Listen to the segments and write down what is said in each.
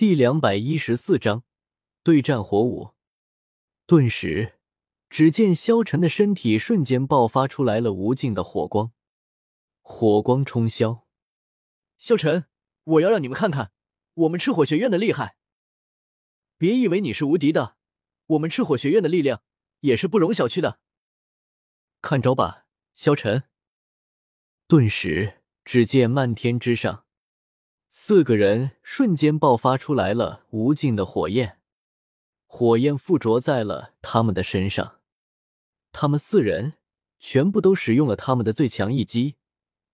第两百一十四章对战火舞。顿时，只见萧晨的身体瞬间爆发出来了无尽的火光，火光冲霄。萧晨，我要让你们看看我们赤火学院的厉害！别以为你是无敌的，我们赤火学院的力量也是不容小觑的。看招吧，萧晨！顿时，只见漫天之上。四个人瞬间爆发出来了无尽的火焰，火焰附着在了他们的身上。他们四人全部都使用了他们的最强一击，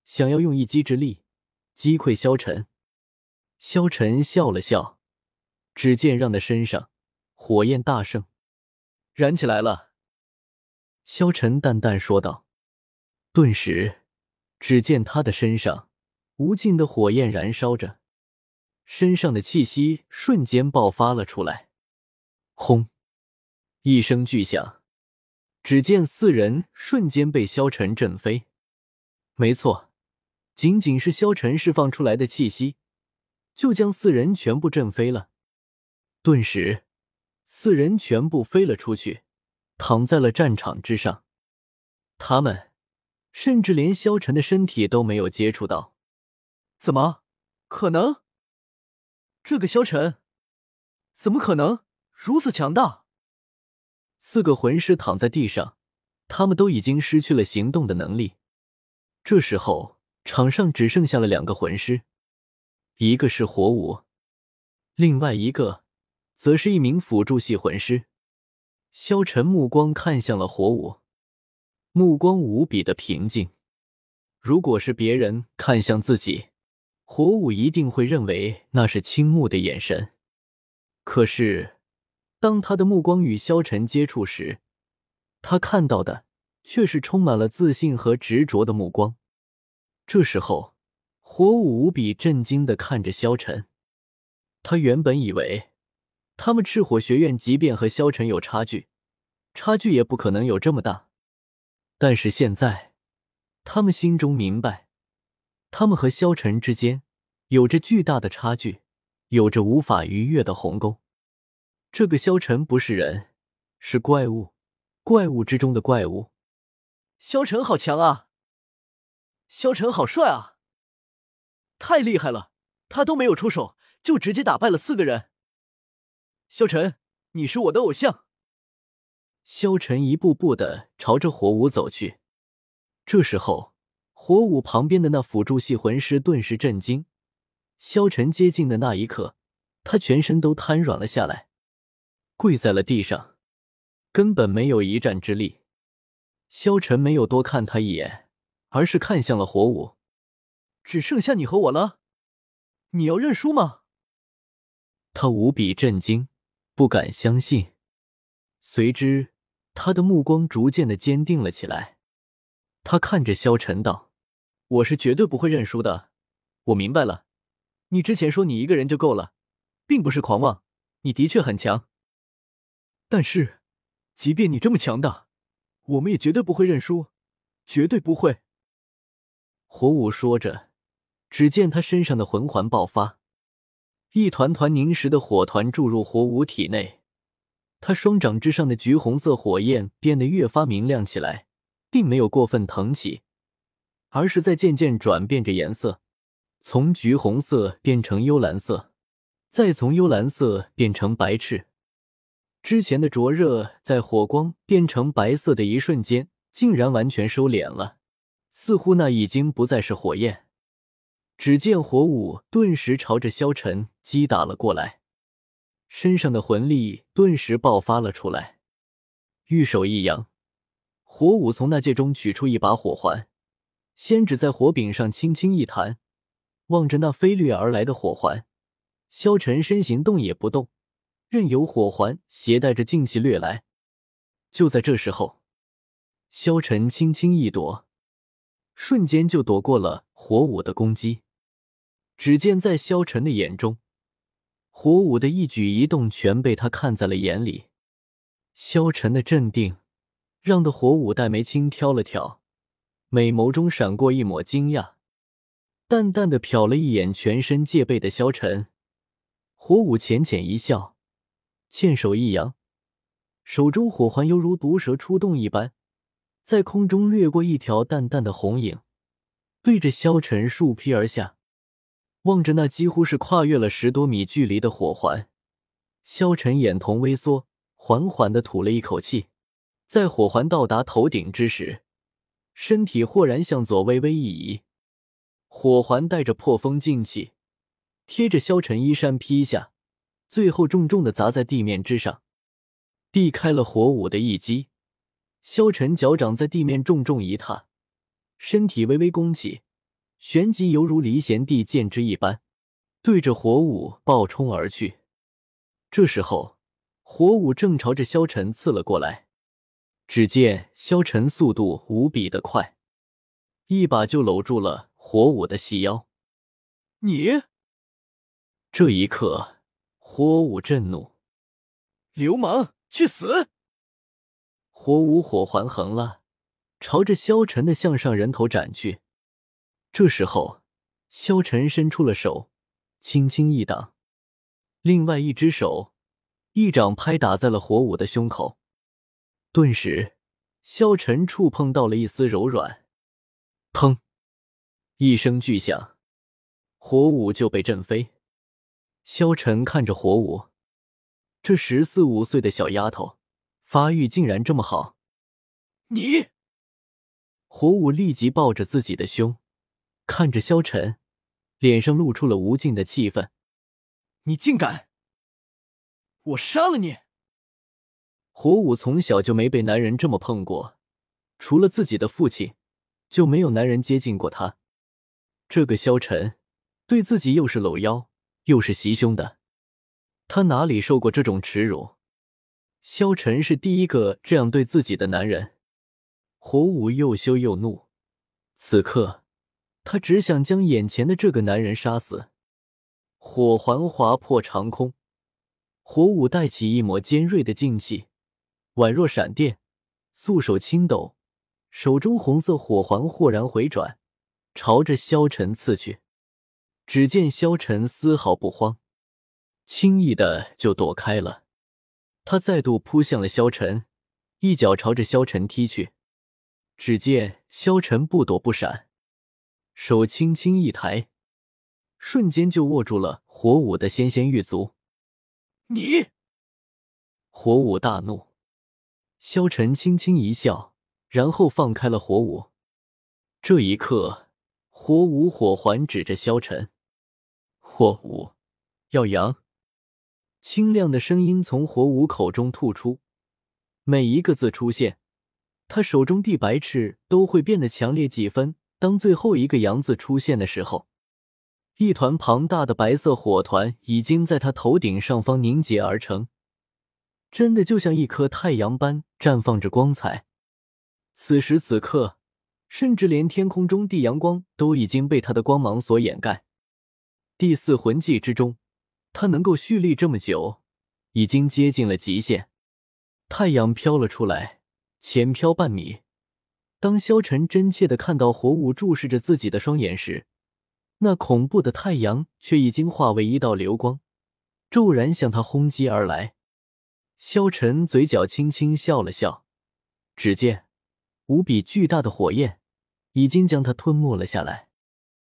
想要用一击之力击溃萧晨。萧晨笑了笑，只见让的身上火焰大盛，燃起来了。萧晨淡淡说道。顿时，只见他的身上。无尽的火焰燃烧着，身上的气息瞬间爆发了出来。轰！一声巨响，只见四人瞬间被萧晨震飞。没错，仅仅是萧晨释放出来的气息，就将四人全部震飞了。顿时，四人全部飞了出去，躺在了战场之上。他们甚至连萧晨的身体都没有接触到。怎么可能？这个萧晨怎么可能如此强大？四个魂师躺在地上，他们都已经失去了行动的能力。这时候，场上只剩下了两个魂师，一个是火舞，另外一个则是一名辅助系魂师。萧晨目光看向了火舞，目光无比的平静。如果是别人看向自己，火舞一定会认为那是倾慕的眼神，可是当他的目光与萧晨接触时，他看到的却是充满了自信和执着的目光。这时候，火舞无比震惊的看着萧晨。他原本以为他们赤火学院即便和萧晨有差距，差距也不可能有这么大，但是现在，他们心中明白。他们和萧晨之间有着巨大的差距，有着无法逾越的鸿沟。这个萧晨不是人，是怪物，怪物之中的怪物。萧晨好强啊！萧晨好帅啊！太厉害了，他都没有出手，就直接打败了四个人。萧晨，你是我的偶像。萧晨一步步的朝着火舞走去，这时候。火舞旁边的那辅助系魂师顿时震惊。萧晨接近的那一刻，他全身都瘫软了下来，跪在了地上，根本没有一战之力。萧晨没有多看他一眼，而是看向了火舞。只剩下你和我了，你要认输吗？他无比震惊，不敢相信。随之，他的目光逐渐的坚定了起来。他看着萧晨道。我是绝对不会认输的。我明白了，你之前说你一个人就够了，并不是狂妄，你的确很强。但是，即便你这么强大，我们也绝对不会认输，绝对不会。火舞说着，只见他身上的魂环爆发，一团团凝实的火团注入火舞体内，他双掌之上的橘红色火焰变得越发明亮起来，并没有过分腾起。而是在渐渐转变着颜色，从橘红色变成幽蓝色，再从幽蓝色变成白炽。之前的灼热，在火光变成白色的一瞬间，竟然完全收敛了，似乎那已经不再是火焰。只见火舞顿时朝着萧晨击打了过来，身上的魂力顿时爆发了出来，玉手一扬，火舞从那戒中取出一把火环。先只在火柄上轻轻一弹，望着那飞掠而来的火环，萧晨身形动也不动，任由火环携带着劲气掠来。就在这时候，萧晨轻轻一躲，瞬间就躲过了火舞的攻击。只见在萧晨的眼中，火舞的一举一动全被他看在了眼里。萧晨的镇定，让的火舞黛眉轻挑了挑。美眸中闪过一抹惊讶，淡淡的瞟了一眼全身戒备的萧晨，火舞浅浅一笑，欠手一扬，手中火环犹如毒蛇出洞一般，在空中掠过一条淡淡的红影，对着萧晨竖劈而下。望着那几乎是跨越了十多米距离的火环，萧晨眼瞳微缩，缓缓的吐了一口气。在火环到达头顶之时，身体豁然向左微微一移，火环带着破风劲气，贴着萧晨衣衫劈下，最后重重的砸在地面之上，避开了火舞的一击。萧晨脚掌在地面重重一踏，身体微微弓起，旋即犹如离弦地箭之一般，对着火舞暴冲而去。这时候，火舞正朝着萧晨刺了过来。只见萧晨速度无比的快，一把就搂住了火舞的细腰。你这一刻，火舞震怒，流氓，去死！火舞火环横了，朝着萧晨的向上人头斩去。这时候，萧晨伸出了手，轻轻一挡，另外一只手一掌拍打在了火舞的胸口。顿时，萧晨触碰到了一丝柔软，砰！一声巨响，火舞就被震飞。萧晨看着火舞，这十四五岁的小丫头，发育竟然这么好。你，火舞立即抱着自己的胸，看着萧晨，脸上露出了无尽的气愤。你竟敢！我杀了你！火舞从小就没被男人这么碰过，除了自己的父亲，就没有男人接近过他。这个萧晨对自己又是搂腰又是袭胸的，他哪里受过这种耻辱？萧晨是第一个这样对自己的男人。火舞又羞又怒，此刻他只想将眼前的这个男人杀死。火环划破长空，火舞带起一抹尖锐的劲气。宛若闪电，素手轻抖，手中红色火环豁然回转，朝着萧晨刺去。只见萧晨丝毫不慌，轻易的就躲开了。他再度扑向了萧晨，一脚朝着萧晨踢去。只见萧晨不躲不闪，手轻轻一抬，瞬间就握住了火舞的纤纤玉足。你！火舞大怒。萧晨轻轻一笑，然后放开了火舞。这一刻，火舞火环指着萧晨：“火舞，要扬！”清亮的声音从火舞口中吐出，每一个字出现，他手中地白翅都会变得强烈几分。当最后一个“阳”字出现的时候，一团庞大的白色火团已经在他头顶上方凝结而成。真的就像一颗太阳般绽放着光彩。此时此刻，甚至连天空中地阳光都已经被他的光芒所掩盖。第四魂技之中，他能够蓄力这么久，已经接近了极限。太阳飘了出来，前飘半米。当萧晨真切的看到火舞注视着自己的双眼时，那恐怖的太阳却已经化为一道流光，骤然向他轰击而来。萧晨嘴角轻轻笑了笑，只见无比巨大的火焰已经将他吞没了下来。